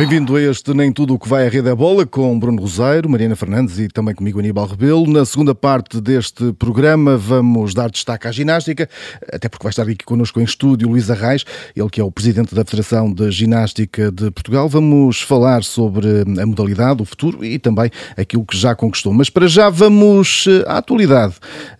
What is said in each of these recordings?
Bem-vindo a este Nem Tudo o que vai à Rede é Bola com Bruno Roseiro, Mariana Fernandes e também comigo Aníbal Rebelo. Na segunda parte deste programa vamos dar destaque à ginástica, até porque vai estar aqui connosco em estúdio Luís Arraes, ele que é o presidente da Federação de Ginástica de Portugal. Vamos falar sobre a modalidade, o futuro e também aquilo que já conquistou. Mas para já vamos à atualidade,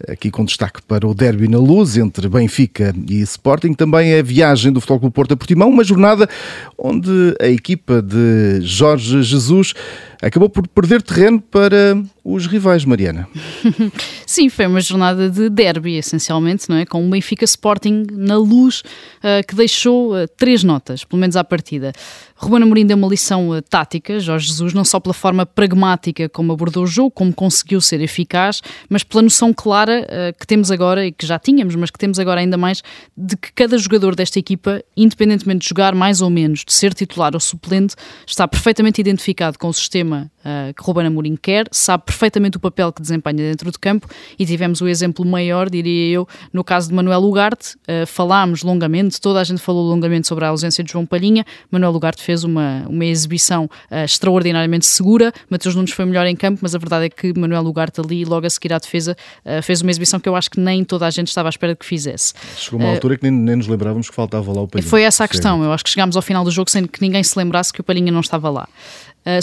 aqui com destaque para o derby na luz entre Benfica e Sporting, também a viagem do Futebol Clube Porto a Portimão, uma jornada onde a equipa de Jorge Jesus acabou por perder terreno para os rivais, Mariana. Sim, foi uma jornada de derby, essencialmente, não é? Com o Benfica Sporting na luz, uh, que deixou uh, três notas, pelo menos à partida. Ruben Amorim deu uma lição uh, tática, Jorge Jesus, não só pela forma pragmática como abordou o jogo, como conseguiu ser eficaz, mas pela noção clara que temos agora, e que já tínhamos, mas que temos agora ainda mais, de que cada jogador desta equipa, independentemente de jogar mais ou menos, de ser titular ou suplente, está perfeitamente identificado com o sistema cima. Que Ruben Amorim quer, sabe perfeitamente o papel que desempenha dentro do campo e tivemos o exemplo maior, diria eu, no caso de Manuel Ugarte. Uh, falámos longamente, toda a gente falou longamente sobre a ausência de João Palhinha. Manuel Ugarte fez uma, uma exibição uh, extraordinariamente segura. Mateus Nunes foi melhor em campo, mas a verdade é que Manuel Ugarte ali, logo a seguir à defesa, uh, fez uma exibição que eu acho que nem toda a gente estava à espera que fizesse. Chegou uma altura que nem, nem, nos lembrávamos que faltava lá o Palhinha. Foi essa a questão. Eu acho que chegámos ao final do jogo sem que ninguém se lembrasse que o Palhinha não estava lá.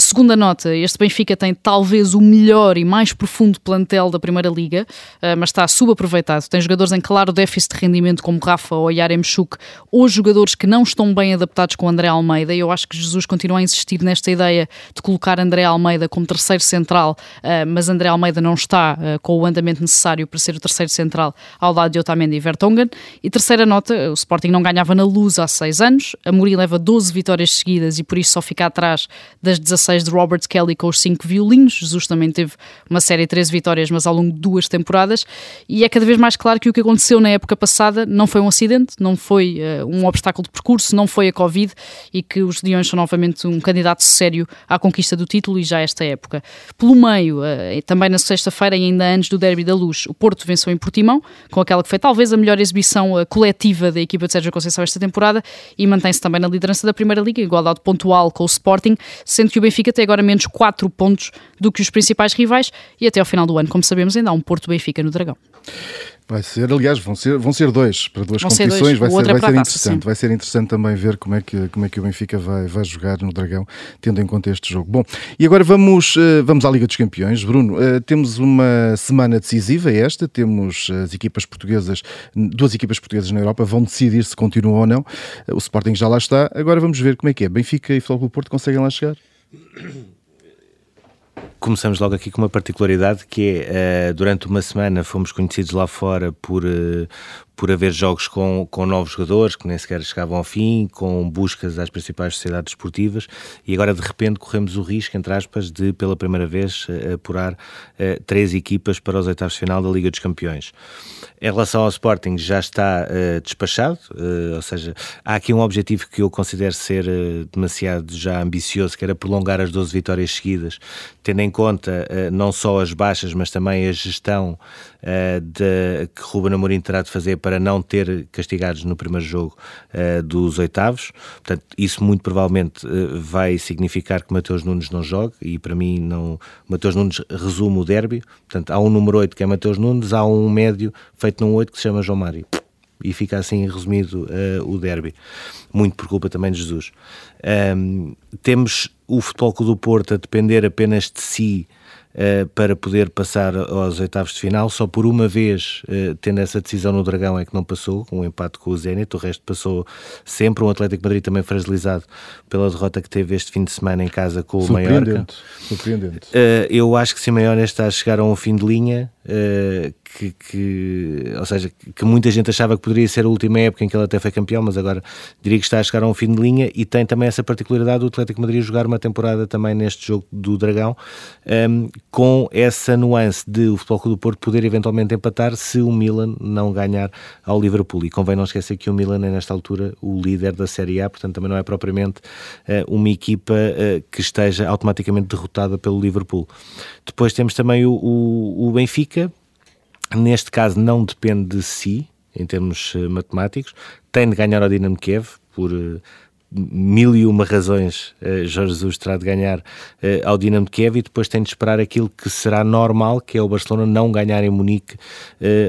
Segunda nota, este Benfica tem talvez o melhor e mais profundo plantel da Primeira Liga, uh, mas está subaproveitado. Tem jogadores em claro déficit de rendimento, como Rafa ou Yaremchuk, ou jogadores que não estão bem adaptados com André Almeida. Eu acho que Jesus continua a insistir nesta ideia de colocar André Almeida como terceiro central, uh, mas André Almeida não está com o andamento necessário para ser o terceiro central ao lado de Otamendi e Vertonghen. E terceira nota, o Sporting não ganhava na luz há seis anos, a leva 12 vitórias seguidas e por isso só fica atrás das 16 de Robert Kelly com os 5 violinos. Jesus também teve uma série de 13 vitórias, mas ao longo de duas temporadas. E é cada vez mais claro que o que aconteceu na época passada não foi um acidente, não foi uh, um obstáculo de percurso, não foi a Covid e que os Leões são novamente um candidato sério à conquista do título e já esta época. Pelo meio, uh, também na sexta-feira ainda antes do Derby da Luz, o Porto venceu em Portimão, com aquela que foi talvez a melhor exibição uh, coletiva da equipa de Sérgio Conceição esta temporada e mantém-se também na liderança da Primeira Liga, igualdade pontual com o Sporting, sendo que o Benfica tem agora menos 4 pontos do que os principais rivais e até ao final do ano, como sabemos, ainda há um Porto Benfica no Dragão. Vai ser, aliás, vão ser, vão ser dois para duas vão competições. Vai, ser, vai ser interessante. vai ser interessante também ver como é que, como é que o Benfica vai, vai jogar no Dragão, tendo em conta este jogo. Bom, e agora vamos, eh, vamos à Liga dos Campeões. Bruno, eh, temos uma semana decisiva esta. Temos as equipas portuguesas, duas equipas portuguesas na Europa, vão decidir se continuam ou não. O Sporting já lá está. Agora vamos ver como é que é. Benfica e Futebol Porto conseguem lá chegar? Começamos logo aqui com uma particularidade que é, uh, durante uma semana fomos conhecidos lá fora por, uh, por haver jogos com, com novos jogadores que nem sequer chegavam ao fim, com buscas às principais sociedades esportivas e agora de repente corremos o risco, entre aspas, de pela primeira vez uh, apurar uh, três equipas para os oitavos de final da Liga dos Campeões. Em relação ao Sporting já está uh, despachado, ou seja, há aqui um objetivo que eu considero ser demasiado já ambicioso, que era prolongar as 12 vitórias seguidas, tendo em conta não só as baixas, mas também a gestão de, que Ruben Amorim terá de fazer para não ter castigados no primeiro jogo uh, dos oitavos. Portanto, isso muito provavelmente uh, vai significar que Mateus Nunes não jogue e para mim não Mateus Nunes resume o derby. Portanto, há um número 8 que é Mateus Nunes, há um médio num 8 que se chama João Mário. E fica assim resumido uh, o derby, muito por culpa também de Jesus. Um, temos o Futebol Clube do Porto a depender apenas de si uh, para poder passar aos oitavos de final. Só por uma vez, uh, tendo essa decisão no Dragão, é que não passou, um empate com o Zenit. O resto passou sempre. Um Atlético Madrid também fragilizado pela derrota que teve este fim de semana em casa com o Mallorca. Surpreendente. Uh, eu acho que Simeone está a chegar a um fim de linha que, que, ou seja, que muita gente achava que poderia ser a última época em que ele até foi campeão, mas agora diria que está a chegar a um fim de linha e tem também essa particularidade do Atlético Madrid jogar uma temporada também neste jogo do Dragão, um, com essa nuance de o Futebol Clube do Porto poder eventualmente empatar se o Milan não ganhar ao Liverpool. E convém não esquecer que o Milan é nesta altura o líder da Série A, portanto também não é propriamente uh, uma equipa uh, que esteja automaticamente derrotada pelo Liverpool. Depois temos também o, o, o Benfica, neste caso não depende de si, em termos uh, matemáticos, tem de ganhar ao Dinamo Kiev por, uh, mil e uma razões uh, Jorge Jesus terá de ganhar ao Dinamo de Kiev e depois tem de esperar aquilo que será normal, que é o Barcelona não ganhar em Munique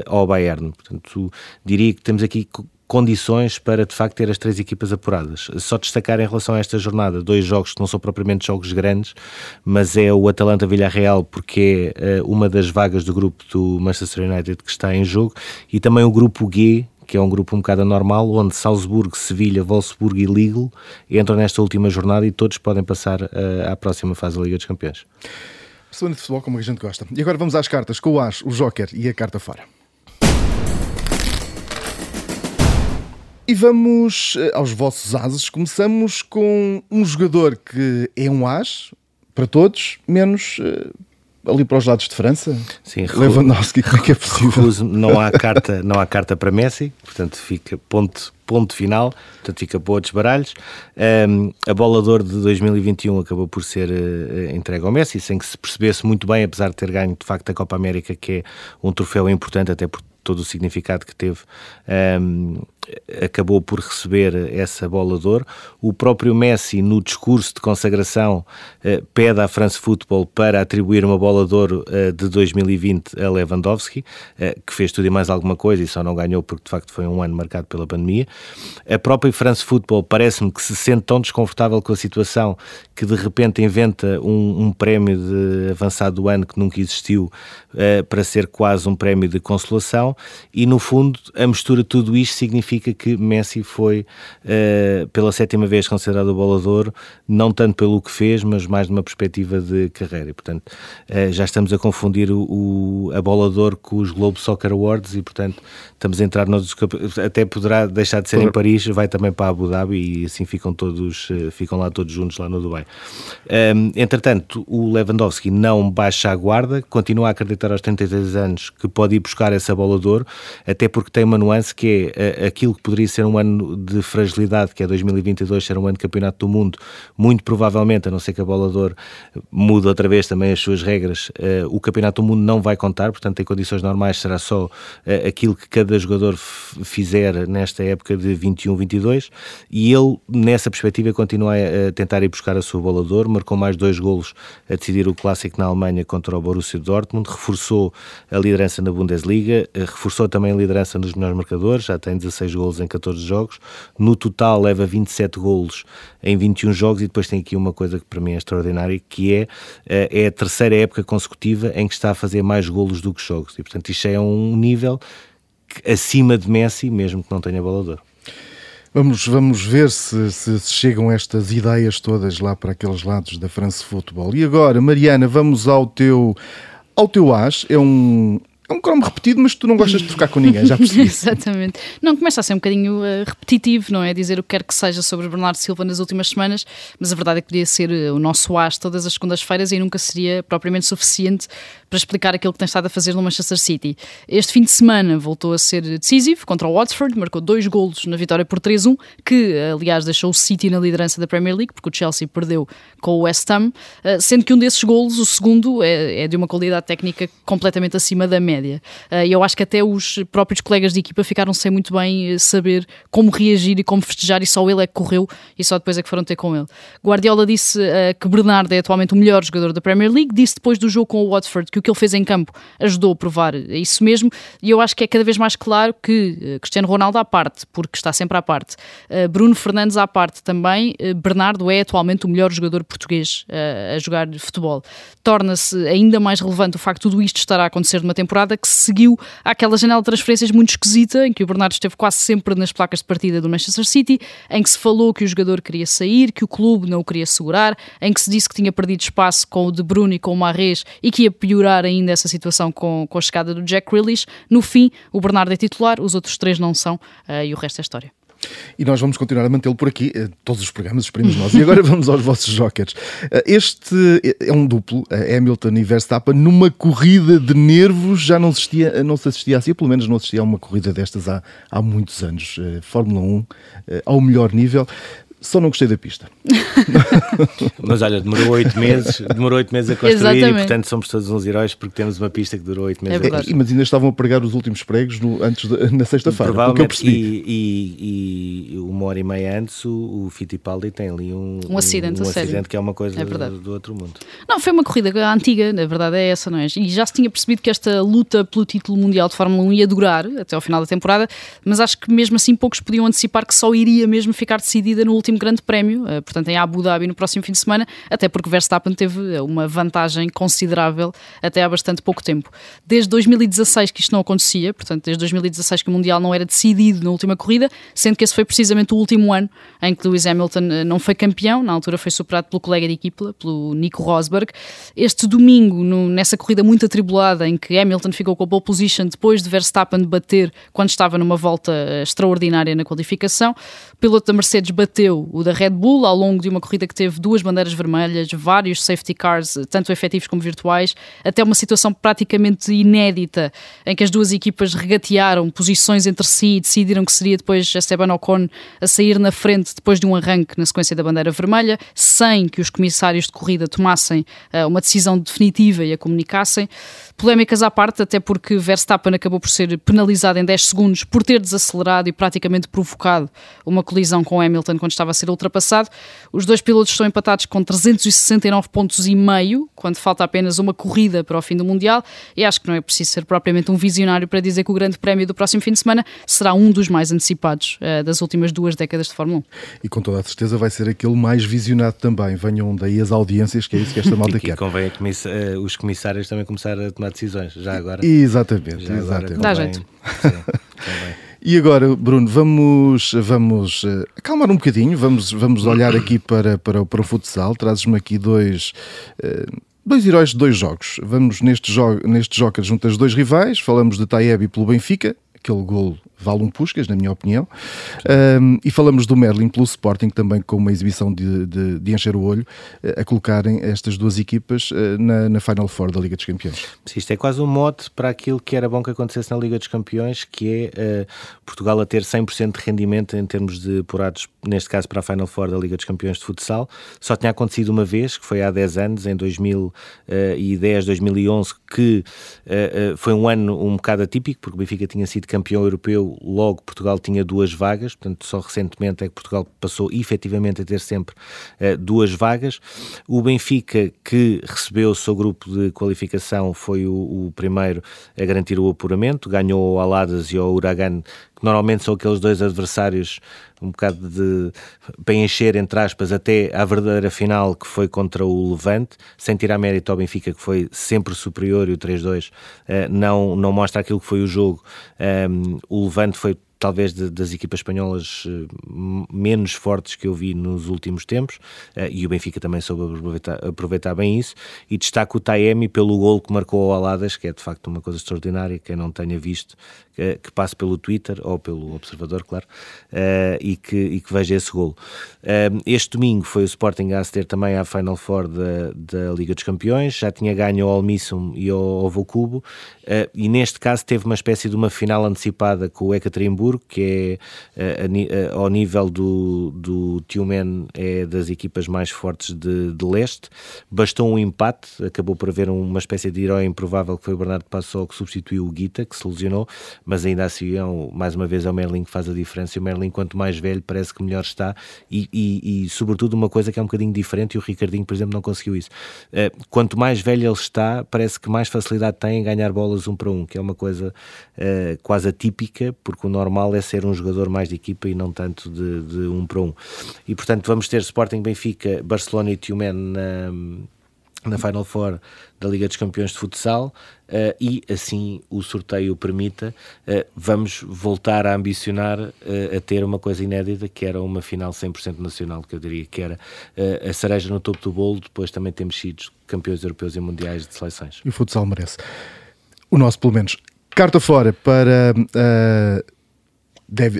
ao Bayern. Portanto, diria que temos aqui condições para de facto ter as três equipas apuradas. Só destacar em relação a esta jornada dois jogos que não são propriamente jogos grandes, mas é o Atalanta Villarreal porque é uma das vagas do grupo do Manchester United que está em jogo e também o grupo G que é um grupo um bocado anormal, onde Salzburgo, Sevilha, Wolfsburgo e Lille entram nesta última jornada e todos podem passar uh, à próxima fase da Liga dos Campeões. Semana de futebol como a gente gosta. E agora vamos às cartas, com o As, o Joker e a carta fora. E vamos eh, aos vossos ases. Começamos com um jogador que é um as para todos, menos uh, ali para os lados de França? Sim, Lewandowski, como é que é possível? não há carta, não há carta para Messi, portanto fica ponto, ponto final, portanto fica para outros baralhos. Um, a bola de ouro de 2021 acabou por ser uh, entregue ao Messi, sem que se percebesse muito bem, apesar de ter ganho de facto a Copa América, que é um troféu importante até por todo o significado que teve um, acabou por receber essa bola de ouro. O próprio Messi, no discurso de consagração, eh, pede à France Football para atribuir uma bola de ouro eh, de 2020 a Lewandowski, eh, que fez tudo e mais alguma coisa e só não ganhou porque de facto foi um ano marcado pela pandemia. A própria France Football parece-me que se sente tão desconfortável com a situação que de repente inventa um, um prémio de avançado do ano que nunca existiu para ser quase um prémio de consolação e no fundo a mistura de tudo isto significa que Messi foi uh, pela sétima vez considerado o bolador, não tanto pelo que fez, mas mais numa perspectiva de carreira. E, portanto, uh, já estamos a confundir o, o, a bolador com os Globe Soccer Awards e, portanto, estamos a entrar nos até poderá deixar de ser em Paris, vai também para Abu Dhabi e assim ficam todos, uh, ficam lá todos juntos lá no Dubai. Um, entretanto, o Lewandowski não baixa a guarda, continua a acreditar aos 33 anos que pode ir buscar essa bolador, até porque tem uma nuance que é aquilo aquilo que poderia ser um ano de fragilidade, que é 2022, ser um ano de campeonato do mundo, muito provavelmente, a não ser que a bola de ouro mude outra vez também as suas regras, uh, o campeonato do mundo não vai contar, portanto, em condições normais será só uh, aquilo que cada jogador fizer nesta época de 21-22 e ele, nessa perspectiva, continua a tentar ir buscar a sua bola de ouro, marcou mais dois golos a decidir o clássico na Alemanha contra o Borussia Dortmund, reforçou a liderança na Bundesliga, reforçou também a liderança nos melhores marcadores, já tem 16 golos em 14 jogos. No total leva 27 golos em 21 jogos e depois tem aqui uma coisa que para mim é extraordinária, que é, eh, é a terceira época consecutiva em que está a fazer mais golos do que jogos. E portanto isto é um nível acima de Messi, mesmo que não tenha bolador. Vamos, vamos ver se, se, se, chegam estas ideias todas lá para aqueles lados da France Futebol. E agora, Mariana, vamos ao teu, ao teu as. É um, é um cromo repetido, mas tu não gostas de trocar com ninguém, já percebi. Exatamente. Não, começa a ser um bocadinho uh, repetitivo, não é? Dizer o que quer que seja sobre Bernardo Silva nas últimas semanas, mas a verdade é que podia ser uh, o nosso as todas as segundas-feiras e nunca seria propriamente suficiente para explicar aquilo que tem estado a fazer no Manchester City. Este fim de semana voltou a ser decisivo contra o Watford, marcou dois golos na vitória por 3-1, que aliás deixou o City na liderança da Premier League, porque o Chelsea perdeu com o West Ham, uh, sendo que um desses golos, o segundo, é, é de uma qualidade técnica completamente acima da média média. Eh, e eu acho que até os próprios colegas de equipa ficaram sem muito bem eh, saber como reagir e como festejar, e só ele é que correu e só depois é que foram ter com ele. Guardiola disse que Bernardo é atualmente o melhor jogador da Premier League, disse depois do jogo com o Watford que o que ele fez em campo ajudou a provar isso mesmo, e eu acho que é cada vez mais claro que uh, Cristiano Ronaldo à parte, porque está sempre à parte, uh, Bruno Fernandes à parte também, Bernardo é atualmente o melhor jogador português a jogar futebol. Torna-se ainda mais relevante o facto de tudo isto estar a acontecer numa temporada que seguiu àquela janela de transferências muito esquisita, em que o Bernardo esteve quase sempre nas placas de partida do Manchester City, em que se falou que o jogador queria sair, que o clube não o queria segurar, em que se disse que tinha perdido espaço com o De Bruyne e com o Marrez e que ia piorar ainda essa situação com, com a chegada do Jack Grealish. No fim, o Bernardo é titular, os outros três não são, uh, e o resto é história. E nós vamos continuar a mantê-lo por aqui, eh, todos os programas, esperemos nós. E agora vamos aos vossos jokers. Eh, este é um duplo, Hamilton e Verstappen, numa corrida de nervos, já não, assistia, não se assistia assim, pelo menos não assistia a uma corrida destas há, há muitos anos. Fórmula 1, ao melhor nível. Só não gostei da pista. Mas olha, demorou oito meses, demorou oito meses a construir Exatamente. e portanto somos todos uns heróis porque temos uma pista que durou oito meses. É a mas ainda estavam a pregar os últimos pregos no, antes de, na sexta-feira. Provavelmente. E, e, e, uma hora e meia antes o, o Fittipaldi tem ali um, um acidente, um, um acidente que é uma coisa é do, do, outro mundo. Não, foi uma corrida antiga, na verdade é essa, não é? E já se tinha percebido que esta luta pelo título mundial de Fórmula 1 ia durar até ao final da temporada, mas acho que mesmo assim poucos podiam antecipar que só iria mesmo ficar decidida no último grande prémio eh, portanto em Abu Dhabi no próximo fim de semana, até porque Verstappen teve eh, uma vantagem considerável até há bastante pouco tempo. Desde 2016 que isto não acontecia, portanto desde 2016 que o Mundial não era decidido na última corrida, sendo que esse foi precisamente o último ano em que Lewis Hamilton eh, não foi campeão, na altura foi superado pelo colega de equipa, pelo Nico Rosberg. Este domingo, no, nessa corrida muito atribulada em que Hamilton ficou com a pole position depois de Verstappen bater quando estava numa volta extraordinária na qualificação, o piloto da Mercedes bateu o da Red Bull ao longo de uma corrida que teve duas bandeiras vermelhas, vários safety cars, tanto efetivos como virtuais, até uma situação praticamente inédita em que as duas equipas regatearam posições entre si e decidiram que seria depois Esteban Ocon a sair na frente depois de um arranque na sequência da bandeira vermelha, sem que os comissários de corrida tomassem uh, uma decisão definitiva e a comunicassem. Polémicas à parte, até porque Verstappen acabou por ser penalizado em 10 segundos por ter desacelerado e praticamente provocado uma colisão com Hamilton quando estava a ser ultrapassado. Os dois pilotos estão empatados com 369 pontos e meio, quando falta apenas uma corrida para o fim do Mundial, e acho que não é preciso ser propriamente um visionário para dizer que o Grande Prémio do próximo fim de semana será um dos mais antecipados uh, das últimas duas décadas de Fórmula 1. E com toda a certeza vai ser aquele mais visionado também. Venham daí as audiências, que é isso que esta malta quer. E convém uh, os comissários também começar a tomar decisões, já agora. Exatamente, já exatamente. Agora, Dá jeito. Sim, e agora, Bruno, vamos, vamos uh, acalmar um bocadinho, vamos, vamos olhar aqui para, para, para o futsal. Trazes-me aqui dois. Uh, dois heróis de dois jogos. Vamos neste jogo, neste jogo juntas dois rivais. Falamos de Taeb pelo Benfica, aquele gol vale um Puscas, na minha opinião. Um, e falamos do Merlin pelo Sporting também com uma exibição de, de, de encher o olho a colocarem estas duas equipas uh, na, na, Final Four da Liga dos Campeões. Isto é quase um mote para aquilo que era bom que acontecesse na Liga dos Campeões, que é uh, Portugal a ter 100% de rendimento em termos de apurados, neste caso para a Final Four da Liga dos Campeões de futsal. Só tinha acontecido uma vez, que foi há 10 anos, em 2010, 2011, que uh, foi um ano um bocado atípico, porque o Benfica tinha sido campeão europeu logo Portugal tinha duas vagas, portanto, só recentemente é que Portugal passou efetivamente a ter sempre uh, duas vagas. O Benfica, que recebeu o seu grupo de qualificação, foi o, o primeiro a garantir o apuramento, ganhou o Aladas e o Uragan, que normalmente são aqueles dois adversários um bocado de para encher, entre aspas, até à verdadeira final que foi contra o Levante, sem tirar mérito ao Benfica, que foi sempre superior e o 3-2 eh, não, não mostra aquilo que foi o jogo. Um, o Levante foi talvez de, das equipas espanholas eh, menos fortes que eu vi nos últimos tempos, uh, e o Benfica também soube aproveitar, aproveitar, bem isso, e destaco o Taemi pelo gol que marcou ao Aladas, que é de facto uma coisa extraordinária, quem não tenha visto, uh, que passe pelo Twitter, ou pelo Observador, claro, uh, e, que, e que veja esse gol. este domingo foi o Sporting a aceder também à Final Four da, da Liga dos Campeões, já tinha ganho ao Almissum e ao, Vocubo, e neste caso teve uma espécie de uma final antecipada com o Ekaterimburgo, Que é a, a, ao nível do, do Tiumen, é das equipas mais fortes de, de leste. Bastou um empate, acabou por haver uma espécie de herói improvável que foi o Bernardo Passol que substituiu o Guita, que se lesionou, mas ainda assim, é um, mais uma vez, é o Merlin que faz a diferença. E o Merlin, quanto mais velho, parece que melhor está. E, e, e, sobretudo, uma coisa que é um bocadinho diferente, e o Ricardinho, por exemplo, não conseguiu isso. Uh, quanto mais velho ele está, parece que mais facilidade tem em ganhar bolas um para um, que é uma coisa quase atípica, porque o normal normal é ser um jogador mais de equipa e não tanto de, de um para um. E portanto vamos ter Sporting Benfica, Barcelona e Tiumen na, na Final Four da Liga dos Campeões de Futsal uh, e assim o sorteio permita, uh, vamos voltar a ambicionar uh, a ter uma coisa inédita que era uma final 100% nacional, que eu diria que era a cereja no topo do bolo, depois também temos sido campeões europeus e mundiais de seleções. E o futsal merece. O nosso, pelo menos, carta fora para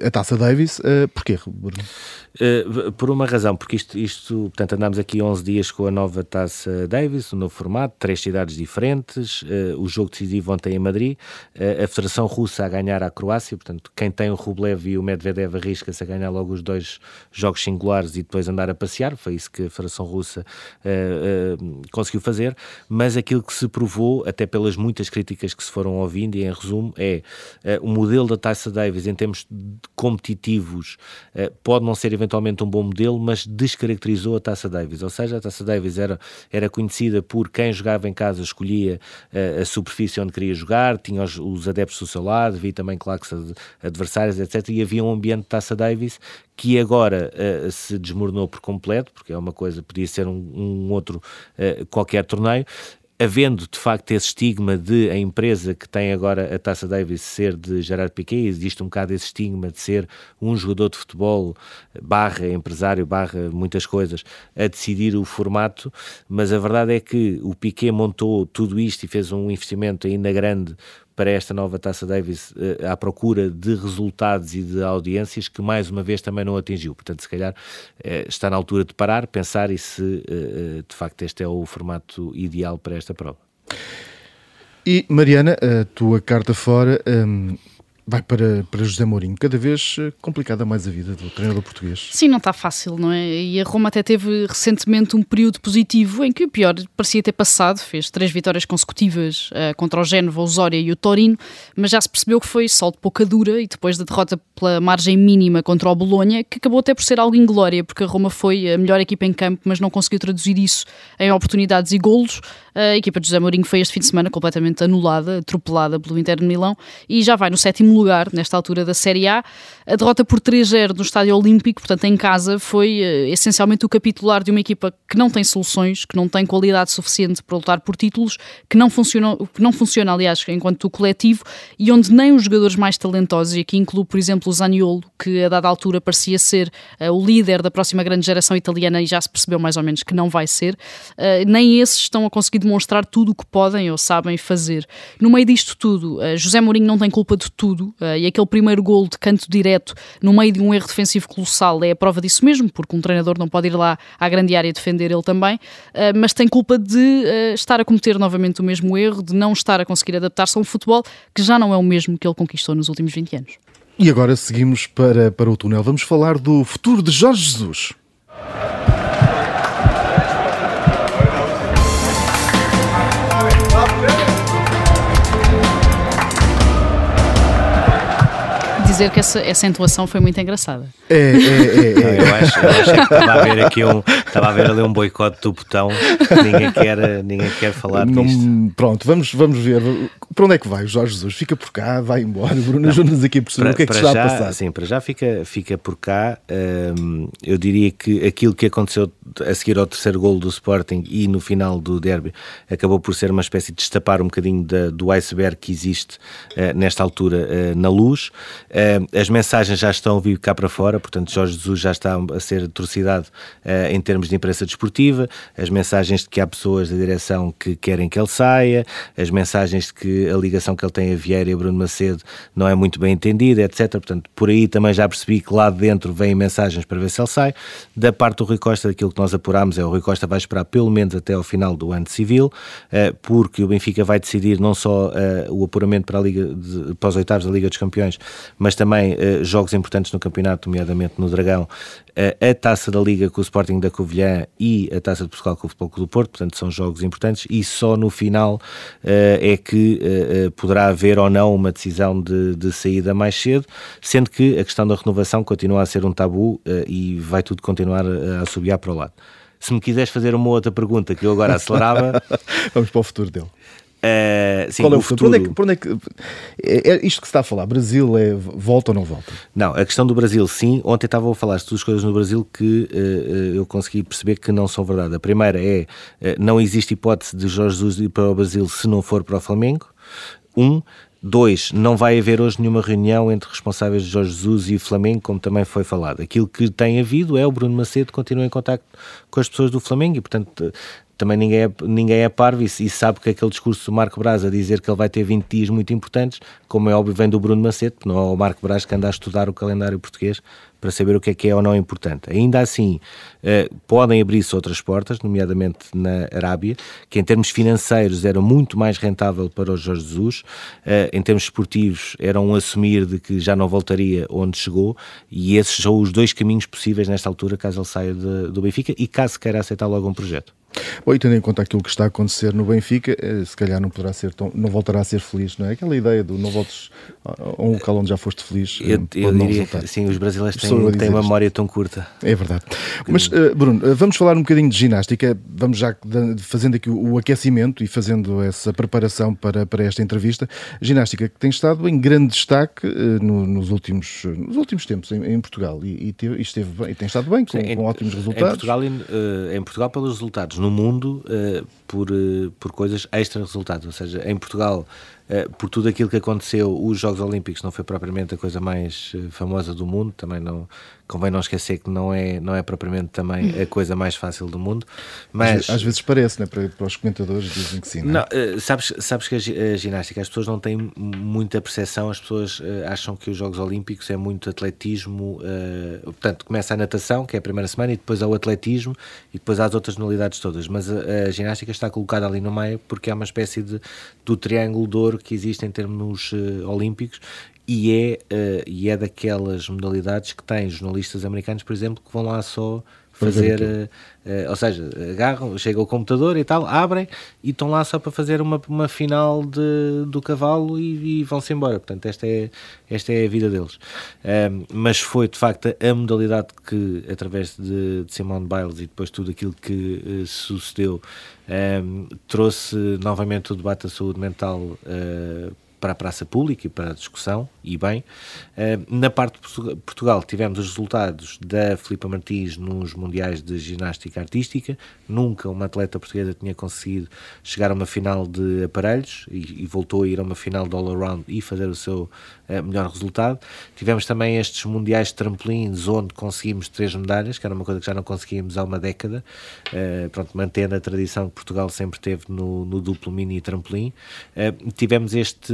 a Taça Davis. Uh, porquê, Bruno? Uh, por uma razão, porque isto, isto, portanto, andamos aqui 11 dias com a nova Taça Davis, o novo formato, três cidades diferentes, uh, o jogo decisivo ontem em Madrid, uh, a Federação Russa a ganhar a Croácia, portanto, quem tem o Rublev e o Medvedev arrisca-se a ganhar logo os dois jogos singulares e depois andar a passear, foi isso que a Federação Russa conseguiu fazer, mas aquilo que se provou, até pelas muitas críticas que se foram ouvindo, e em resumo, é o modelo da Taça Davis em termos competitivos pode não ser eventualmente um bom modelo, mas descaracterizou a Taça Davis. Ou seja, a Taça Davis era, era conhecida por quem jogava em casa escolhia uh, a superfície onde queria jogar, tinha os, os adeptos do seu lado, havia também claques adversários, etc. E havia um ambiente de Taça Davis que agora uh, se desmoronou por completo, porque é uma coisa, podia ser um, um outro uh, qualquer torneio, havendo de facto esse estigma de a empresa que tem agora a Taça Davis ser de Gerard Piquet, existe um bocado esse estigma de ser um jogador de futebol barra empresário, barra muitas coisas, a decidir o formato, mas a verdade é que o Piquet montou tudo isto e fez um investimento ainda grande para esta nova Taça Davis uh, à procura de resultados e de audiências que mais uma vez também não atingiu. Portanto, se calhar uh, está na altura de parar, pensar e se uh, de facto este é o formato ideal para esta prova. E Mariana, a tua carta fora. Um vai para, para José Mourinho. Cada vez eh, complicada mais a vida do treinador português. Sim, não está fácil, não é? E a Roma até teve recentemente um período positivo em que o pior parecia ter passado. Fez três vitórias consecutivas uh, contra o Génova, o Zória e o Torino, mas já se percebeu que foi só de pouca dura e depois da derrota pela margem mínima contra o Bolonha, que acabou até por ser algo inglória, porque a Roma foi a melhor equipa em campo, mas não conseguiu traduzir isso em oportunidades e golos. A equipa de José Mourinho foi este fim de semana completamente anulada, atropelada pelo Inter de Milão e já vai no sétimo lugar nesta altura da Série A. A derrota por 3-0 no Estádio Olímpico, portanto em casa, foi uh, essencialmente o capitular de uma equipa que não tem soluções, que não tem qualidade suficiente para lutar por títulos, que não funciona, que não funciona aliás, enquanto coletivo e onde nem os jogadores mais talentosos, e aqui incluo por exemplo o Zaniolo, que a dada altura parecia ser uh, o líder da próxima grande geração italiana e já se percebeu mais ou menos que não vai ser, uh, nem esses estão a conseguir demonstrar tudo o que podem ou sabem fazer. No meio disto tudo, José Mourinho não tem culpa de tudo, Uh, e aquele primeiro gol de canto direto no meio de um erro defensivo colossal é a prova disso mesmo, porque um treinador não pode ir lá à grande área defender ele também, uh, mas tem culpa de uh, estar a cometer novamente o mesmo erro, de não estar a conseguir adaptar-se a um futebol que já não é o mesmo que ele conquistou nos últimos 20 anos. E agora seguimos para, para o túnel. Vamos falar do futuro de Jorge Jesus. Dizer que essa, essa entoação foi muito engraçada. É, é, é. é. eu, acho, eu acho que estava a ver aqui um, estava a ver ali um boicote do botão, ninguém quer, ninguém quer falar Não, disto. Pronto, vamos, vamos ver. Para onde é que vai o Jorge Jesus? Fica por cá, vai embora. Bruno ajuda-nos aqui a perceber o que é que está já, a passar. Sim, para já fica, fica por cá. Hum, eu diria que aquilo que aconteceu a seguir ao terceiro golo do Sporting e no final do derby acabou por ser uma espécie de destapar um bocadinho da, do iceberg que existe uh, nesta altura uh, na luz. Uh, as mensagens já estão a vir cá para fora, portanto, Jorge Jesus já está a ser atrocidade em termos de imprensa desportiva. As mensagens de que há pessoas da direção que querem que ele saia, as mensagens de que a ligação que ele tem a Vieira e a Bruno Macedo não é muito bem entendida, etc. Portanto, por aí também já percebi que lá de dentro vêm mensagens para ver se ele sai. Da parte do Rui Costa, daquilo que nós apurámos é o Rui Costa vai esperar pelo menos até ao final do ano civil, eh, porque o Benfica vai decidir não só eh, o apuramento para, a Liga de, para os oitavos da Liga dos Campeões, mas também eh, jogos importantes no campeonato, nomeadamente no Dragão, a taça da Liga com o Sporting da Covilhã e a taça de Portugal com o Futebol Clube do Porto, portanto são jogos importantes e só no final é que poderá haver ou não uma decisão de, de, saída mais cedo, sendo que a questão da renovação continua a ser um tabu e vai tudo continuar a subir para o lado. Se me quiseres fazer uma outra pergunta que eu agora acelerava. Vamos para o futuro dele. Uh, sim, Qual é o futuro? futuro... Por onde é que, onde é, que é, é, isto que se está a falar? Brasil é volta ou não volta? Não, a questão do Brasil, sim. Ontem estava a falar de duas coisas no Brasil que uh, eu consegui perceber que não são verdade. A primeira é uh, não existe hipótese de Jorge Jesus ir para o Brasil se não for para o Flamengo. Um, Dois, não vai haver hoje nenhuma reunião entre responsáveis de Jorge Jesus e Flamengo, como também foi falado. Aquilo que tem havido é o Bruno Macedo continua em contato com as pessoas do Flamengo e, portanto, também ninguém é, ninguém é parvo e, e, sabe que aquele discurso do Marco Braz a dizer que ele vai ter 20 dias muito importantes, como é óbvio, vem do Bruno Macedo, não é o Marco Braz que anda a estudar o calendário português para saber o que é que é ou não importante. Ainda assim, uh, podem abrir-se outras portas, nomeadamente na Arábia, que em termos financeiros era muito mais rentável para o Jorge Jesus, uh, em termos esportivos era um assumir de que já não voltaria onde chegou, e esses são os dois caminhos possíveis nesta altura, caso ele saia de, do Benfica e caso queira aceitar logo um projeto. Bom, e tendo em conta aquilo que está a acontecer no Benfica, eh, se calhar não poderá ser tão, não voltará a ser feliz, não é? Aquela ideia do não voltes a um local onde já foste feliz. Eu, eu diria que sim, os brasileiros têm, têm uma memória tão curta. É verdade. Mas, uh, Bruno, uh, vamos falar um bocadinho de ginástica. Vamos já fazendo aqui o, o aquecimento e fazendo essa preparação para, para esta entrevista. Ginástica que tem estado em grande destaque uh, no, nos, últimos, nos últimos tempos em, em Portugal e, e, e, esteve bem, e tem estado bem, com, sim, com ótimos resultados. Em Portugal, em Portugal pelos resultados no mundo uh, por, uh, por coisas extra resultados. Ou seja, em Portugal, por tudo aquilo que aconteceu, os Jogos Olímpicos não foi propriamente a coisa mais famosa do mundo, também não, convém não esquecer que não é, não é propriamente também a coisa mais fácil do mundo. Mas às vezes parece, né? para, para os comentadores dizem que sim. Não, é? não sabes, sabes que a, ginástica, as pessoas não têm muita percepção, as pessoas acham que os Jogos Olímpicos é muito atletismo, portanto, começa a natação, que é a primeira semana, e depois ao atletismo, e depois às outras modalidades todas. Mas a, a ginástica está colocada ali no meio porque é uma espécie de do triângulo de ouro que existe em termos uh, olímpicos e é, uh, e é daquelas modalidades que tem jornalistas americanos, por exemplo, que vão lá só fazer, uh, uh, ou seja, agarram, chega o computador e tal, abrem e estão lá só para fazer uma, uma final de, do cavalo e, e vão-se embora. Portanto, esta é, esta é a vida deles. mas foi de facto a modalidade que, através de, de Simone Biles e depois tudo aquilo que sucedeu, um, trouxe novamente o debate da saúde mental para a praça pública e para a discussão, e bem. Eh, na parte de Portugal tivemos os resultados da Filipa Martins nos Mundiais de Ginástica Artística. Nunca uma atleta portuguesa tinha conseguido chegar a uma final de aparelhos e, e voltou a ir a uma final de all-around e fazer o seu melhor resultado. Tivemos também estes Mundiais de trampolins onde conseguimos três medalhas, que era uma coisa que já não conseguíamos há uma década, uh, pronto, mantendo a tradição que Portugal sempre teve no, no duplo mini e trampolim. Uh, tivemos este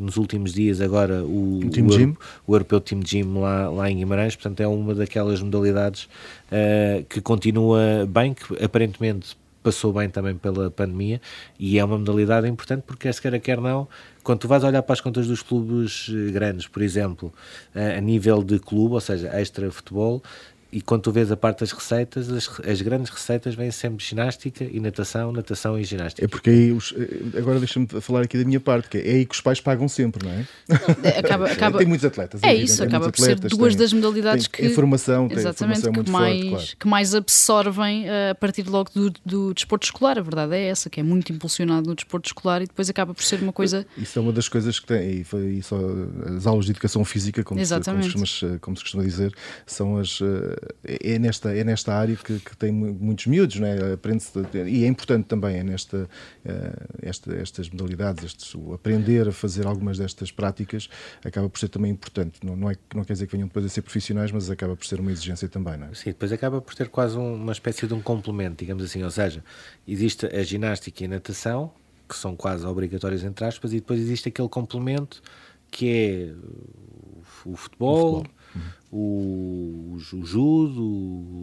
nos últimos dias agora o, o, Team o, Gym. o Europeu Team Gym lá, lá em Guimarães, portanto é uma daquelas modalidades uh, que continua bem, que aparentemente passou bem também pela pandemia e é uma modalidade importante porque quer se queira quer não, quando tu vais olhar para as contas dos clubes eh, grandes, por exemplo, a nível de clube, ou seja, extra futebol, e quando tu vês a parte das receitas, as, as, grandes receitas vêm sempre de ginástica e natação, natação e ginástica. É porque aí, os, eh, agora deixa-me falar aqui da minha parte, que é aí que os pais pagam sempre, não é? é acaba, acaba, tem muitos atletas. É, isso, acaba por ser duas tem, das modalidades que. Informação, tem exatamente, informação que, mais, forte, claro. que mais absorvem uh, a partir logo do, do desporto escolar. A verdade é essa, que é muito impulsionado no desporto escolar e depois acaba por ser uma coisa. Isso é uma das coisas que tem, e, foi, só as aulas de educação física, como, se, como, se, como se costuma dizer, são as eh, é nesta, é nesta área que, que tem muitos miúdos, não é? Aprende e é importante também é nesta, uh, esta, estas modalidades, este, aprender a fazer algumas destas práticas acaba por ser também importante. Não, não, é, não quer dizer que venham depois a ser profissionais, mas acaba por ser uma exigência também, não é? Sim, depois acaba por ter quase uma espécie de um complemento, digamos assim, ou seja, existe a ginástica e a natação, que são quase obrigatórias entre aspas, e depois existe aquele complemento que é o futebol, o futebol o, o, judo,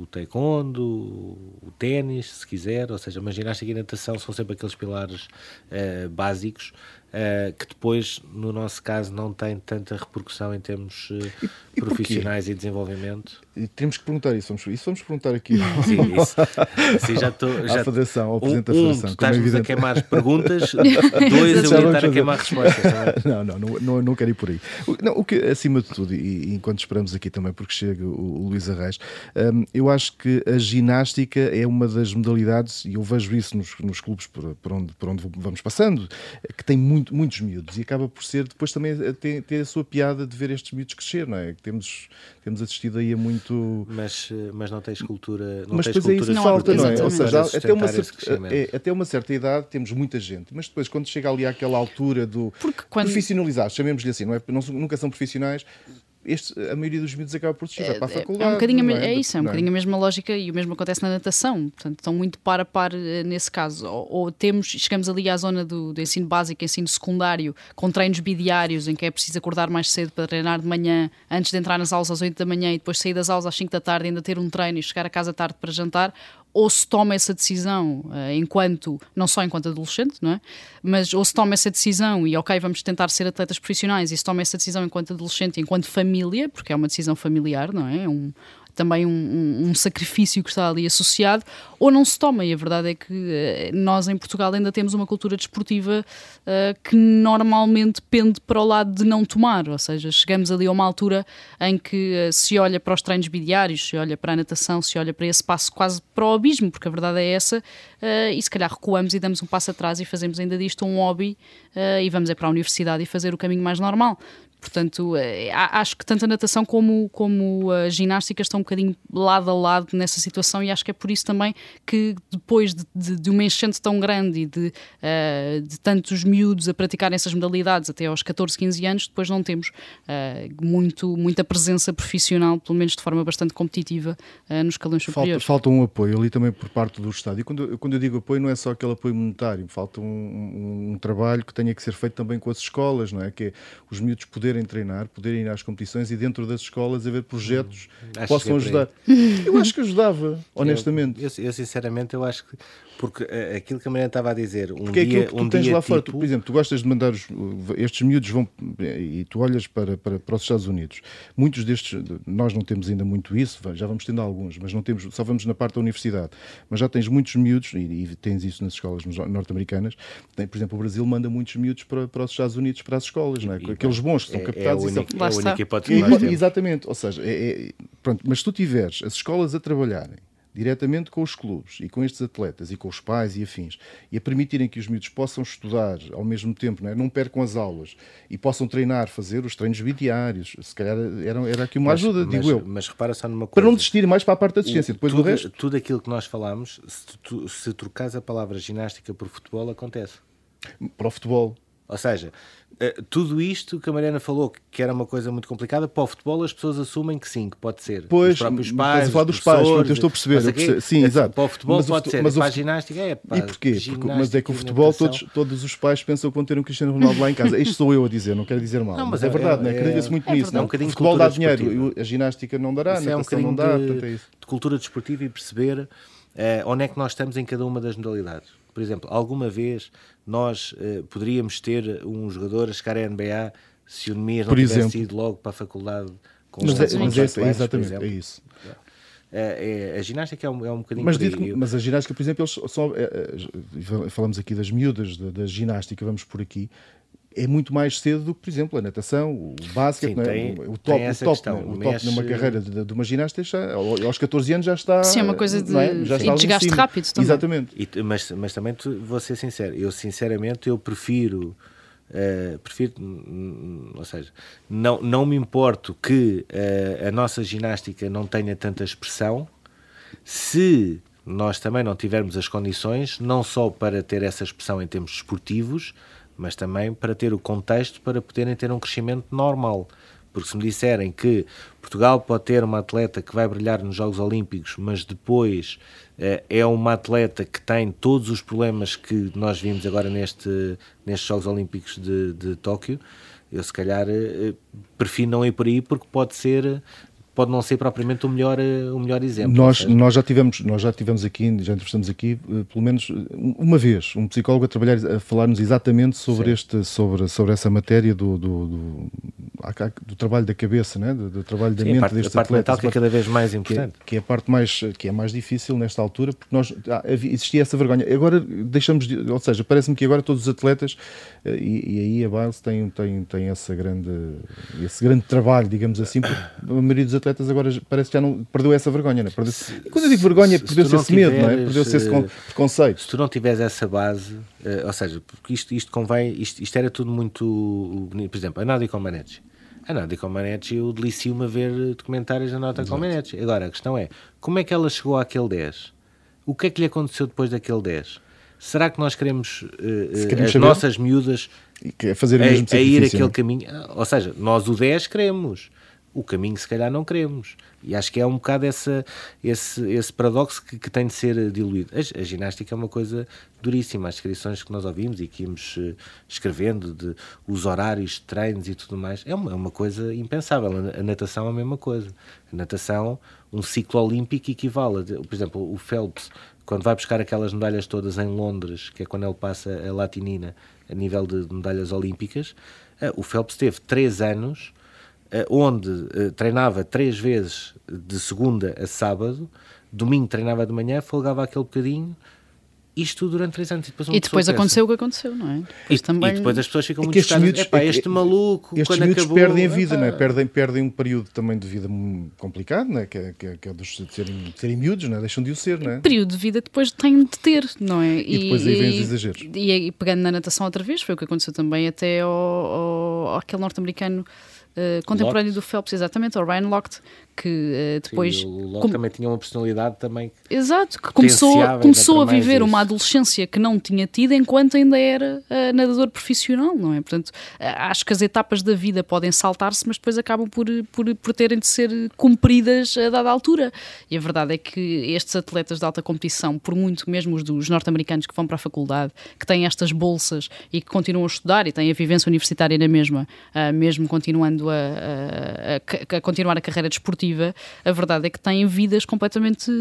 o taekwondo, o ténis, se quiser, ou seja, uma ginástica e natação são sempre aqueles pilares uh, básicos uh, que depois, no nosso caso, não têm tanta repercussão em termos uh, e, e profissionais porquê? e desenvolvimento. E temos que perguntar isso, vamos, isso vamos perguntar aqui. Sim, isso. Sim, já estou. Já, à Federação, ao Presidente um, da Federação. Um, estás-nos a queimar perguntas, dois, eu ia estar a queimar respostas. Não, não, não, não, não quero ir por aí. Não, o que, acima de tudo, e, e enquanto esperamos aqui também, porque chega o, o Luís Arraes, um, eu acho que a ginástica é uma das modalidades, e eu vejo isso nos, nos clubes por, por, onde, por onde vamos passando, que tem muito, muitos miúdos e acaba por ser depois também ter, ter a sua piada de ver estes miúdos crescer, não é? Temos, temos assistido aí a muito. Mas, mas não tens cultura. Não mas tens depois cultura é isso falta, não é? Ou seja, até uma, certa, é, até uma certa idade temos muita gente, mas depois quando chega ali àquela altura do quando... profissionalizar, chamemos-lhe assim, não é? Não, nunca são profissionais este, a maioria dos miúdos acaba por se para a faculdade. É, um bocadinho, é? é isso, é um é? bocadinho a mesma lógica e o mesmo acontece na natação. Portanto, estão muito par a par eh, nesse caso. Ou, ou temos, chegamos ali à zona do, do, ensino básico, ensino secundário, com treinos bidiários em que é preciso acordar mais cedo para treinar de manhã, antes de entrar nas aulas às 8 da manhã e depois sair das aulas às 5 da tarde, ainda ter um treino e chegar a casa tarde para jantar ou se toma essa decisão uh, enquanto, não só enquanto adolescente, não é? Mas ou se toma essa decisão e ok, vamos tentar ser atletas profissionais e se toma essa decisão enquanto adolescente, enquanto família, porque é uma decisão familiar, não é? é um, também um, um, um, sacrifício que está ali associado, ou não se toma. E a verdade é que uh, nós em Portugal ainda temos uma cultura desportiva uh, que normalmente pende para o lado de não tomar, ou seja, chegamos ali a uma altura em que uh, se olha para os treinos bidiários, se olha para a natação, se olha para esse passo quase para o abismo, porque a verdade é essa, e se calhar recuamos e damos um passo atrás e fazemos ainda disto um hobby e vamos é para a universidade e fazer o caminho mais normal. Portanto, eh, acho que tanto a natação como, como a ginástica estão um bocadinho lado a lado nessa situação e acho que é por isso também que depois de, de, de uma enchente tão grande e de, uh, de tantos miúdos a praticarem essas modalidades até aos 14, 15 anos, depois não temos uh, muito, muita presença profissional, pelo menos de forma bastante competitiva, uh, nos escalões superiores. Falta, falta um apoio ali também por parte do Estado. E quando, quando eu digo apoio, não é só aquele apoio monetário, falta um, um, um trabalho que tenha que ser feito também com as escolas, não é? Que é os miúdos poderem poderem treinar, poderem ir às competições e dentro das escolas haver projetos hum, que possam que ajudar. Eu acho que ajudava, honestamente. Eu, eu, eu, sinceramente eu acho que porque uh, aquilo que a Mariana estava a dizer, um porque dia, é aquilo que tu um tens lá tipo... fora, tu, por exemplo, tu gostas de mandar os, estes miúdos vão e tu olhas para, para, para os Estados Unidos. Muitos destes, nós não temos ainda muito isso, já vamos tendo alguns, mas não temos, só vamos na parte da universidade. Mas já tens muitos miúdos, e, e tens isso nas escolas norte-americanas, por exemplo, o Brasil manda muitos miúdos para, para os Estados Unidos, para as escolas, não é? Aqueles bons que são é, captados. É a única, e são... é a única hipótese que nós Exatamente, ou seja, é, é, pronto, mas se tu tiveres as escolas a trabalharem diretamente com os clubes e com estes atletas e com os pais e afins e a permitirem que os miúdos possam estudar ao mesmo tempo, não, é? não percam as aulas e possam treinar, fazer os treinos bidiários, se calhar era, era aqui uma mas, ajuda, mas, digo eu. Mas repara só numa coisa. Para não desistir mais para a parte da assistência, depois tudo, do resto. Tudo aquilo que nós falamos, se, tu, se trocares a palavra ginástica por futebol, acontece. Para o futebol. Ou seja, eh, tudo isto que a Mariana falou, que era uma coisa muito complicada, para o futebol as pessoas assumem que sim, que pode ser. Pois, os próprios pais, a falar dos pais, eu estou a perceber. Eu percebo. Sim, exato. Para o futebol mas pode o, ser, mas para a ginástica é pá, E porquê? Porque, mas é que o futebol, todos, todos os pais pensam que vão ter um Cristiano Ronaldo lá em casa. Isto sou eu a dizer, não quero dizer mal. Não, mas, mas é, é, verdade, é, acredita-se muito é nisso. Não? É um o futebol dá dinheiro, a ginástica não dará, a natação é não dá. É de cultura desportiva e perceber uh, onde é que nós estamos em cada uma das modalidades. Por exemplo, alguma vez nós uh, poderíamos ter um jogador a chegar à NBA se o Nemias não tivesse exemplo. ido logo para a faculdade com mas, é, mas é, é, exatamente, é isso. É, é, a ginástica é um, é um bocadinho. Mas, dito, mas a ginástica, por exemplo, eles só, é, falamos aqui das miúdas da, da ginástica, vamos por aqui é muito mais cedo do que, por exemplo, a natação, o basquete, Sim, é? tem, o, top, o top, questão, o top numa carreira de, de, uma ginasta, já, aos 14 anos já está. Sim, é uma coisa de, é? já está desgaste rápido também. Exatamente. E, mas, mas também vou ser sincero, eu sinceramente eu prefiro. Uh, prefiro, ou seja, não, não me importo que uh, a nossa ginástica não tenha tanta expressão se nós também não tivermos as condições, não só para ter essa expressão em termos esportivos, mas também para ter o contexto para poderem ter um crescimento normal. Porque se me disserem que Portugal pode ter uma atleta que vai brilhar nos Jogos Olímpicos, mas depois eh, é uma atleta que tem todos os problemas que nós vimos agora neste, nestes Jogos Olímpicos de, de Tóquio, eu se calhar eh, prefiro não ir por aí porque pode ser pode não ser propriamente o melhor, eh, o melhor exemplo. Nós, nós, já tivemos, nós já tivemos aqui, já entrevistamos aqui, eh, pelo menos uma vez, um psicólogo a trabalhar, a falar-nos exatamente sobre, este, sobre, sobre essa matéria do, do, do, do, trabalho da cabeça, né? do, do trabalho da Sim, mente parte, destes a parte mental que é cada vez mais importante. Que é, que é, a parte mais, que é mais difícil nesta altura, porque nós, ah, existia essa vergonha. Agora deixamos, de, ou seja, parece-me que agora todos os atletas, eh, e, e aí a Biles tem, tem, tem essa grande, esse grande trabalho, digamos assim, porque a maioria dos atletas agora parece que já não perdeu essa vergonha, não é? Perdeu -se... E quando eu digo vergonha, perdeu-se esse tiveres, medo, não é? Perdeu-se esse eh, preconceito. Se tu não tiveres essa base, uh, ou seja, porque isto, isto convém, isto, isto era tudo muito. Por exemplo, a Nádia Comaneci. A Nádia Comaneci, eu delicio-me a ver documentários da Nádia Comaneci. Agora, a questão é, como é que ela chegou àquele 10? O que é que lhe aconteceu depois daquele 10? Será que nós queremos, uh, queremos as saber? nossas miúdas fazer a, a ir aquele caminho? Ou seja, nós o 10 queremos o caminho se calhar não queremos. E acho que é um bocado essa, esse, esse paradoxo que, que tem de ser diluído. A, a, ginástica é uma coisa duríssima. As descrições que nós ouvimos e que íamos uh, escrevendo, de os horários de treinos e tudo mais, é uma, é uma coisa impensável. A, a, natação é a mesma coisa. A natação, um ciclo olímpico equivale. A, por exemplo, o Phelps, quando vai buscar aquelas medalhas todas em Londres, que é quando ele passa a latinina a nível de medalhas olímpicas, uh, o Phelps teve três anos eh, onde uh, treinava três vezes de segunda a sábado, domingo treinava de manhã, folgava aquele bocadinho, isto durante três anos. E depois, e depois aconteceu o que aconteceu, não é? E, também... e depois as pessoas ficam é muito chocadas. Epá, este é, maluco, estes quando miúdos acabou... perdem a vida, não é? Perdem, perdem um período também de vida complicado, não é? Que, é, que, é, que é dos, de, serem, de serem miúdos, não é? Deixam de o ser, não é? Período de vida depois têm de ter, não é? E, e depois aí vem os exageros. E, e, pegando na natação outra vez, foi o que aconteceu também até ao, ao, ao aquele norte-americano uh, contemporâneo do Phelps, exatamente, o Ryan Lochte, que uh, depois. Sim, o Lochte também tinha uma personalidade também. Exato, que começou, começou a viver uma adolescência que não tinha tido enquanto ainda era uh, nadador profissional, não é? Portanto, acho que as etapas da vida podem saltar-se, mas depois acabam por, por, por terem de ser cumpridas a dada altura. E a verdade é que estes atletas de alta competição, por muito mesmo os dos norte-americanos que vão para a faculdade, que têm estas bolsas e que continuam a estudar e têm a vivência universitária na mesma, uh, mesmo continuando a, a, a, continuar a carreira desportiva, a verdade é que têm vidas completamente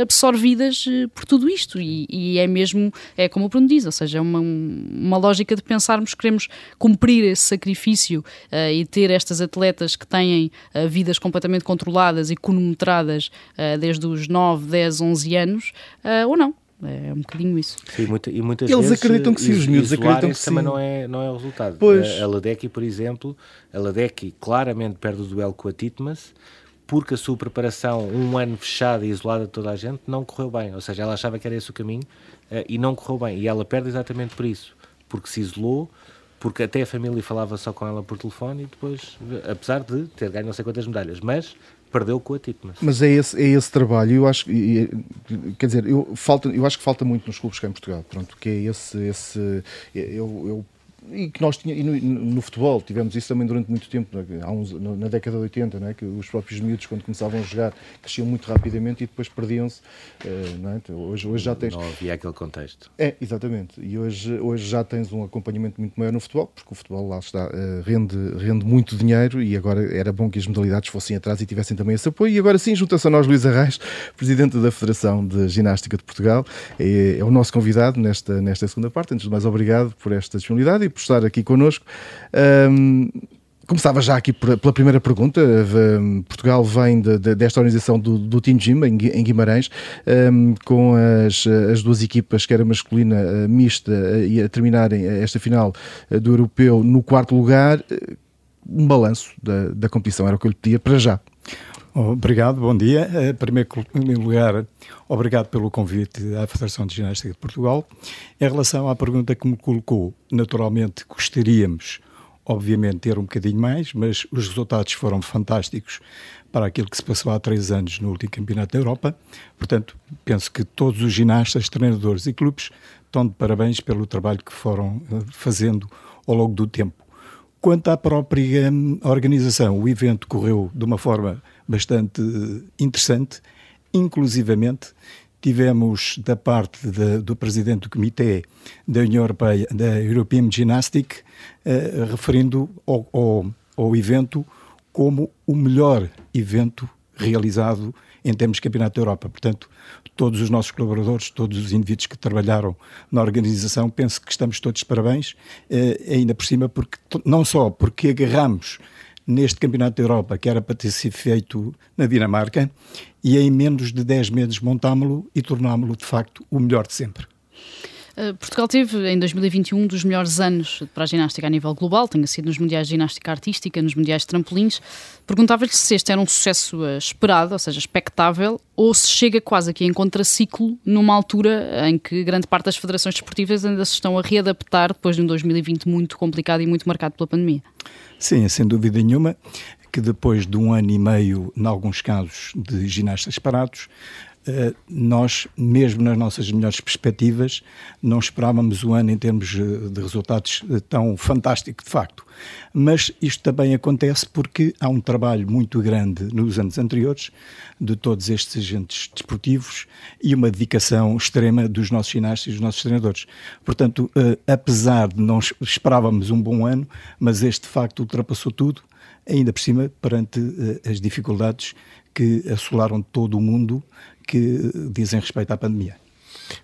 absorvidas eh, por tudo isto e, e é mesmo, é como o Bruno diz, ou seja, é uma, uma lógica de pensarmos que queremos cumprir esse sacrifício uh, e ter estas atletas que têm uh, vidas completamente controladas e cronometradas desde os 9, 10, 11 anos ou não. É um bocadinho isso. Sim, muita, e muitas Eles vezes, acreditam que sim, os miúdos acreditam que sim. também não é, não é o resultado. Pois. A, a Ladecki, por exemplo, a Ladecki claramente perde o duelo com a Titmas porque a sua preparação, um ano fechada e isolada de toda a gente, não correu bem. Ou seja, ela achava que era esse o caminho uh, e não correu bem. E ela perde exatamente por isso. Porque se isolou, porque até a família falava só com ela por telefone e depois, apesar de ter ganho não sei quantas medalhas, mas perdeu com a Titmas. Mas é esse, é esse trabalho, eu acho, quer dizer, eu, falta, eu acho que falta muito nos clubes cá em Portugal, pronto, que é esse, esse eu, eu e que nós tínhamos, no, no, futebol tivemos isso também durante muito tempo, é? há uns, na década de 80, não é? que os próprios miúdos, quando começavam a jogar, cresciam muito rapidamente e depois perdiam-se. Uh, é? então, hoje, hoje já tens. Não havia aquele contexto. É, exatamente. E hoje, hoje já tens um acompanhamento muito maior no futebol, porque o futebol lá está, uh, rende, rende muito dinheiro e agora era bom que as modalidades fossem atrás e tivessem também esse apoio. E agora sim, junta-se a nós Luís Arraes, presidente da Federação de Ginástica de Portugal, é, é o nosso convidado nesta, nesta segunda parte. Antes de mais, obrigado por esta disponibilidade por estar aqui connosco. Um, Começava já aqui pela primeira pergunta. Portugal vem de, de, desta organização do, do Team Gym em, Guimarães, um, com as, as duas equipas, que era masculina, mista, e a terminarem esta final uh, do Europeu no quarto lugar. Um balanço da, da competição era o que eu lhe pedia para já. Obrigado, bom dia. Em primeiro lugar, obrigado pelo convite à Federação de Ginástica de Portugal. Em relação à pergunta que me colocou, naturalmente gostaríamos, obviamente, ter um bocadinho mais, mas os resultados foram fantásticos para aquilo que se passou há três anos no último Campeonato da Europa. Portanto, penso que todos os ginastas, treinadores e clubes estão de parabéns pelo trabalho que foram eh, fazendo ao longo do tempo. Quanto à própria hum, organização, o evento correu de uma forma bastante interessante. Inclusivamente, tivemos da parte de, do presidente do Comitê da União Europeia, da European Gymnastic, eh, referindo ao, ao, ao, evento como o melhor evento realizado em termos de Campeonato da Europa. Portanto, todos os nossos colaboradores, todos os indivíduos que trabalharam na organização, penso que estamos todos parabéns, eh, ainda por cima, porque não só porque agarramos neste Campeonato da Europa, que era para ter sido feito na Dinamarca, e em menos de 10 meses montámo-lo e tornámo-lo, de facto, o melhor de sempre. Uh, Portugal teve em 2021 um dos melhores anos para a ginástica a nível global, tenha sido nos Mundiais de Ginástica Artística, nos Mundiais de Trampolins. Perguntava-lhe se este era um sucesso uh, esperado, ou seja, expectável, ou se chega quase aqui em contraciclo numa altura em que grande parte das federações desportivas ainda se estão a readaptar depois de um 2020 muito complicado e muito marcado pela pandemia. Sim, sem dúvida nenhuma que depois de um ano e meio, em alguns casos, de ginastas parados, nós, mesmo nas nossas melhores perspectivas, não esperávamos o ano em termos de resultados tão fantástico de facto. Mas isto também acontece porque há um trabalho muito grande nos anos anteriores de todos estes agentes desportivos e uma dedicação extrema dos nossos ginastas e dos nossos treinadores. Portanto, apesar de não esperávamos um bom ano, mas este facto ultrapassou tudo, ainda por cima perante as dificuldades que assolaram todo o mundo que dizem respeito à pandemia.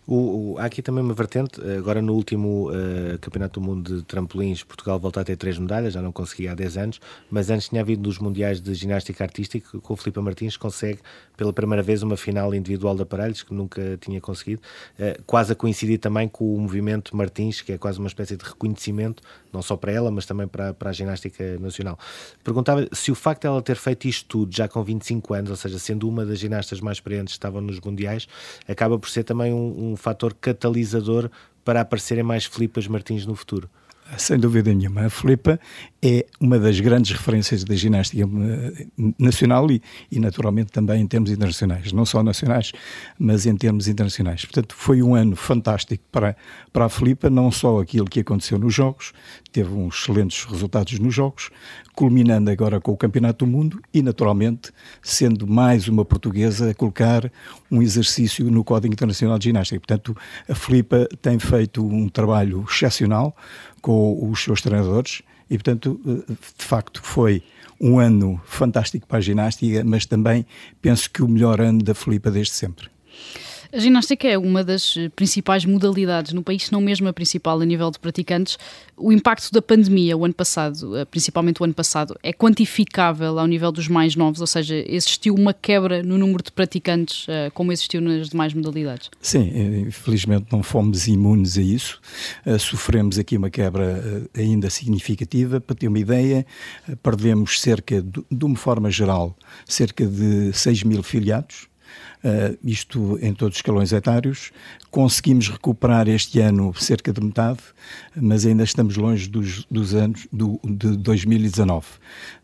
O, o, há aqui também uma vertente, agora no último uh, Campeonato do Mundo de Trampolins, Portugal voltou a ter três medalhas, já não conseguia há 10 anos, mas antes tinha havido nos Mundiais de Ginástica Artística, com o Filipe Martins consegue pela primeira vez uma final individual de aparelhos, que nunca tinha conseguido, uh, quase a coincidir também com o movimento Martins, que é quase uma espécie de reconhecimento, não só para ela, mas também para, para a ginástica nacional. Perguntava se o facto de ela ter feito isto tudo já com 25 anos, ou seja, sendo uma das ginastas mais experientes que estavam nos Mundiais, acaba por ser também um um fator catalisador para aparecerem mais Filipas Martins no futuro. Sem dúvida nenhuma. A Filipa é uma das grandes referências da ginástica eh, nacional e, e, naturalmente, também em termos internacionais. Não só nacionais, mas em termos internacionais. Portanto, foi um ano fantástico para, para a Filipa, não só aquilo que aconteceu nos Jogos, teve uns excelentes resultados nos Jogos, culminando agora com o Campeonato do Mundo e, naturalmente, sendo mais uma portuguesa a colocar um exercício no Código Internacional de Ginástica. Portanto, a Filipa tem feito um trabalho excepcional com os seus treinadores e, portanto, de facto, foi um ano fantástico para a ginástica, mas também penso que o melhor ano da Filipa desde sempre. A ginástica é uma das principais modalidades no país, se não mesmo a principal a nível de praticantes. O impacto da pandemia, o ano passado, eh, principalmente o ano passado, é quantificável ao nível dos mais novos, ou seja, existiu uma quebra no número de praticantes, eh, como existiu nas demais modalidades? Sim, eh, infelizmente não fomos imunes a isso. Sofremos aqui uma quebra ainda significativa. Para ter uma ideia, perdemos cerca, de uma forma geral, cerca de 6 mil filiados uh, isto em todos os escalões etários. Conseguimos recuperar este ano cerca de metade, mas ainda estamos longe dos, dos anos do, de 2019.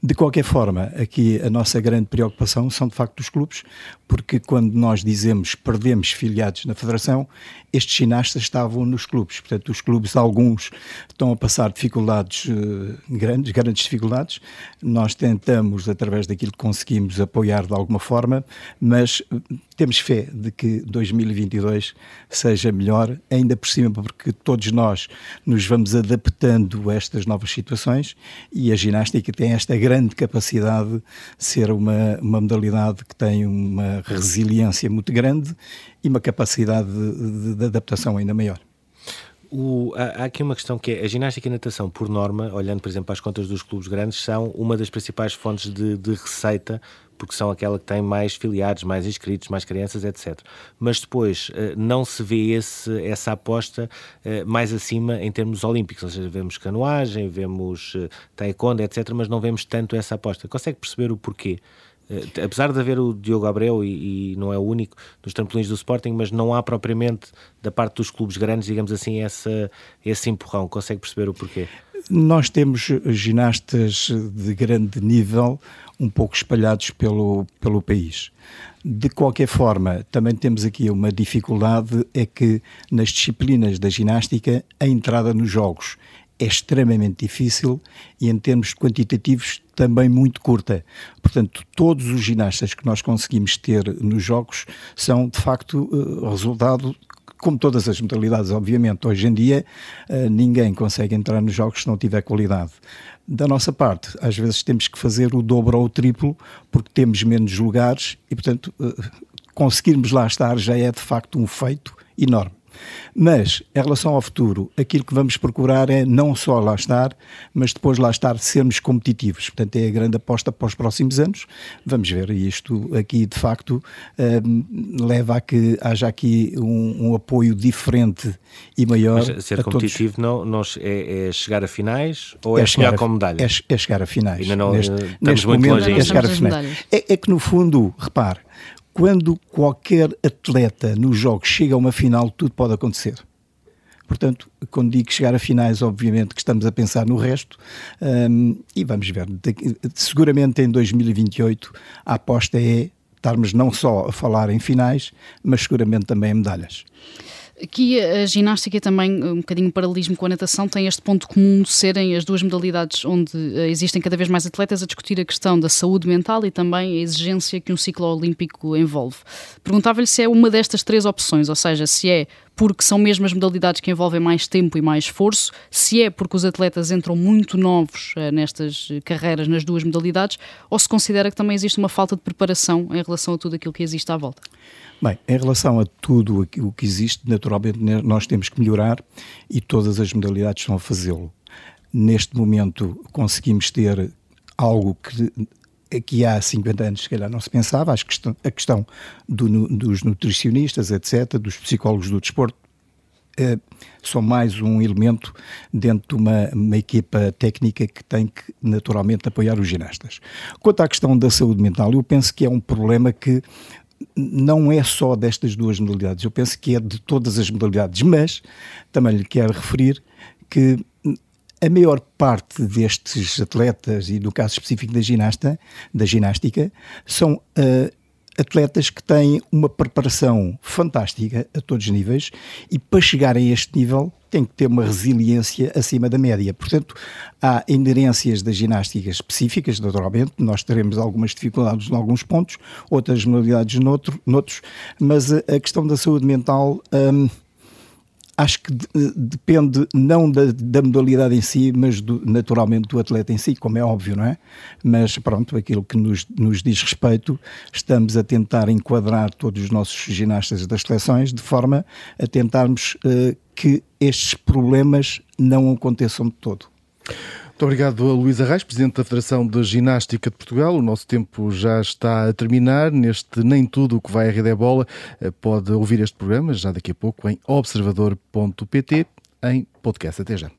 De qualquer forma, aqui a nossa grande preocupação são de facto os clubes, porque quando nós dizemos perdemos filiados na Federação, estes ginastas estavam nos clubes. Portanto, os clubes, alguns estão a passar dificuldades uh, grandes, grandes dificuldades. Nós tentamos, através daquilo que conseguimos, apoiar de alguma forma, mas temos fé de que 2022 seja melhor, ainda por cima, porque todos nós nos vamos adaptando a estas novas situações e a ginástica tem esta grande capacidade de ser uma, uma modalidade que tem uma resiliência muito grande e uma capacidade de, de, adaptação ainda maior. O, há, aqui uma questão que é a ginástica e a natação, por norma, olhando por exemplo para as contas dos clubes grandes, são uma das principais fontes de, de receita porque são aquela que tem mais filiados, mais inscritos, mais crianças, etc. Mas depois eh, não se vê esse, essa aposta eh, mais acima em termos olímpicos, ou seja, vemos canoagem, vemos eh, taekwondo, etc., mas não vemos tanto essa aposta. Consegue perceber o porquê? Apesar de haver o Diogo Abreu e, e, não é o único dos trampolins do Sporting, mas não há propriamente da parte dos clubes grandes, digamos assim, essa, esse empurrão. Consegue perceber o porquê? Nós temos ginastas de grande nível um pouco espalhados pelo, pelo país. De qualquer forma, também temos aqui uma dificuldade, é que nas disciplinas da ginástica, a entrada nos jogos é extremamente difícil e em termos quantitativos também muito curta. Portanto, todos os ginastas que nós conseguimos ter nos jogos são de facto eh, resultado como todas as modalidades, obviamente, hoje em dia eh, ninguém consegue entrar nos jogos se não tiver qualidade. Da nossa parte, às vezes temos que fazer o dobro ou o triplo porque temos menos lugares e, portanto, eh, conseguirmos lá estar já é de facto um feito enorme. Mas, em relação ao futuro, aquilo que vamos procurar é não só lá estar, mas depois lá estar, sermos competitivos. Portanto, é a grande aposta para os próximos anos. Vamos ver, e isto aqui, de facto, um, leva a que haja aqui um, um apoio diferente e maior. Mas ser competitivo não, não é, é, chegar a finais ou é, é chegar, com medalhas? É, é, chegar a finais. Ainda não, neste, estamos neste muito momento, longe é chegar a finais. É, é que, no fundo, repare, quando qualquer atleta nos jogos chega a uma final, tudo pode acontecer. Portanto, quando digo chegar a finais, obviamente que estamos a pensar no resto um, e vamos ver. seguramente em 2028 a aposta é estarmos não só a falar em finais, mas seguramente também em medalhas. Aqui a ginástica também, um bocadinho paralelismo com a natação, tem este ponto comum de serem as duas modalidades onde eh, existem cada vez mais atletas a discutir a questão da saúde mental e também a exigência que um ciclo olímpico envolve. Perguntava-lhe se é uma destas três opções, ou seja, se é porque são mesmo as modalidades que envolvem mais tempo e mais esforço, se é porque os atletas entram muito novos uh, nestas carreiras, nas duas modalidades, ou se considera que também existe uma falta de preparação em relação a tudo aquilo que existe à volta? Bem, em relação a tudo o que existe, naturalmente nós temos que melhorar e todas as modalidades estão a fazê-lo. Neste momento conseguimos ter algo que aqui há 50 anos, se calhar, não se pensava, a questão, a questão do, dos nutricionistas, etc., dos psicólogos do desporto, é, são mais um elemento dentro de uma, uma, equipa técnica que tem que naturalmente apoiar os ginastas. Quanto à questão da saúde mental, eu penso que é um problema que não é só destas duas modalidades, eu penso que é de todas as modalidades, mas também lhe quero referir que a maior parte destes atletas, e no caso específico da, ginasta, da ginástica, são uh, atletas que têm uma preparação fantástica a todos os níveis e para chegarem a este nível têm que ter uma resiliência acima da média. Portanto, há inerências das ginásticas específicas, naturalmente, nós teremos algumas dificuldades em alguns pontos, outras modalidades noutro, noutros, mas a, a questão da saúde mental. Um, acho que depende não da, da, modalidade em si, mas do, naturalmente do atleta em si, como é óbvio, não é? Mas pronto, aquilo que nos, nos diz respeito, estamos a tentar enquadrar todos os nossos ginastas das seleções de forma a tentarmos uh, que estes problemas não aconteçam de todo. Muito obrigado a Luísa Reis, Presidente da Federação de Ginástica de Portugal. O nosso tempo já está a terminar. Neste Nem Tudo o que vai a Rede é Bola, eh, pode ouvir este programa já daqui a pouco em observador.pt em podcast. Até já.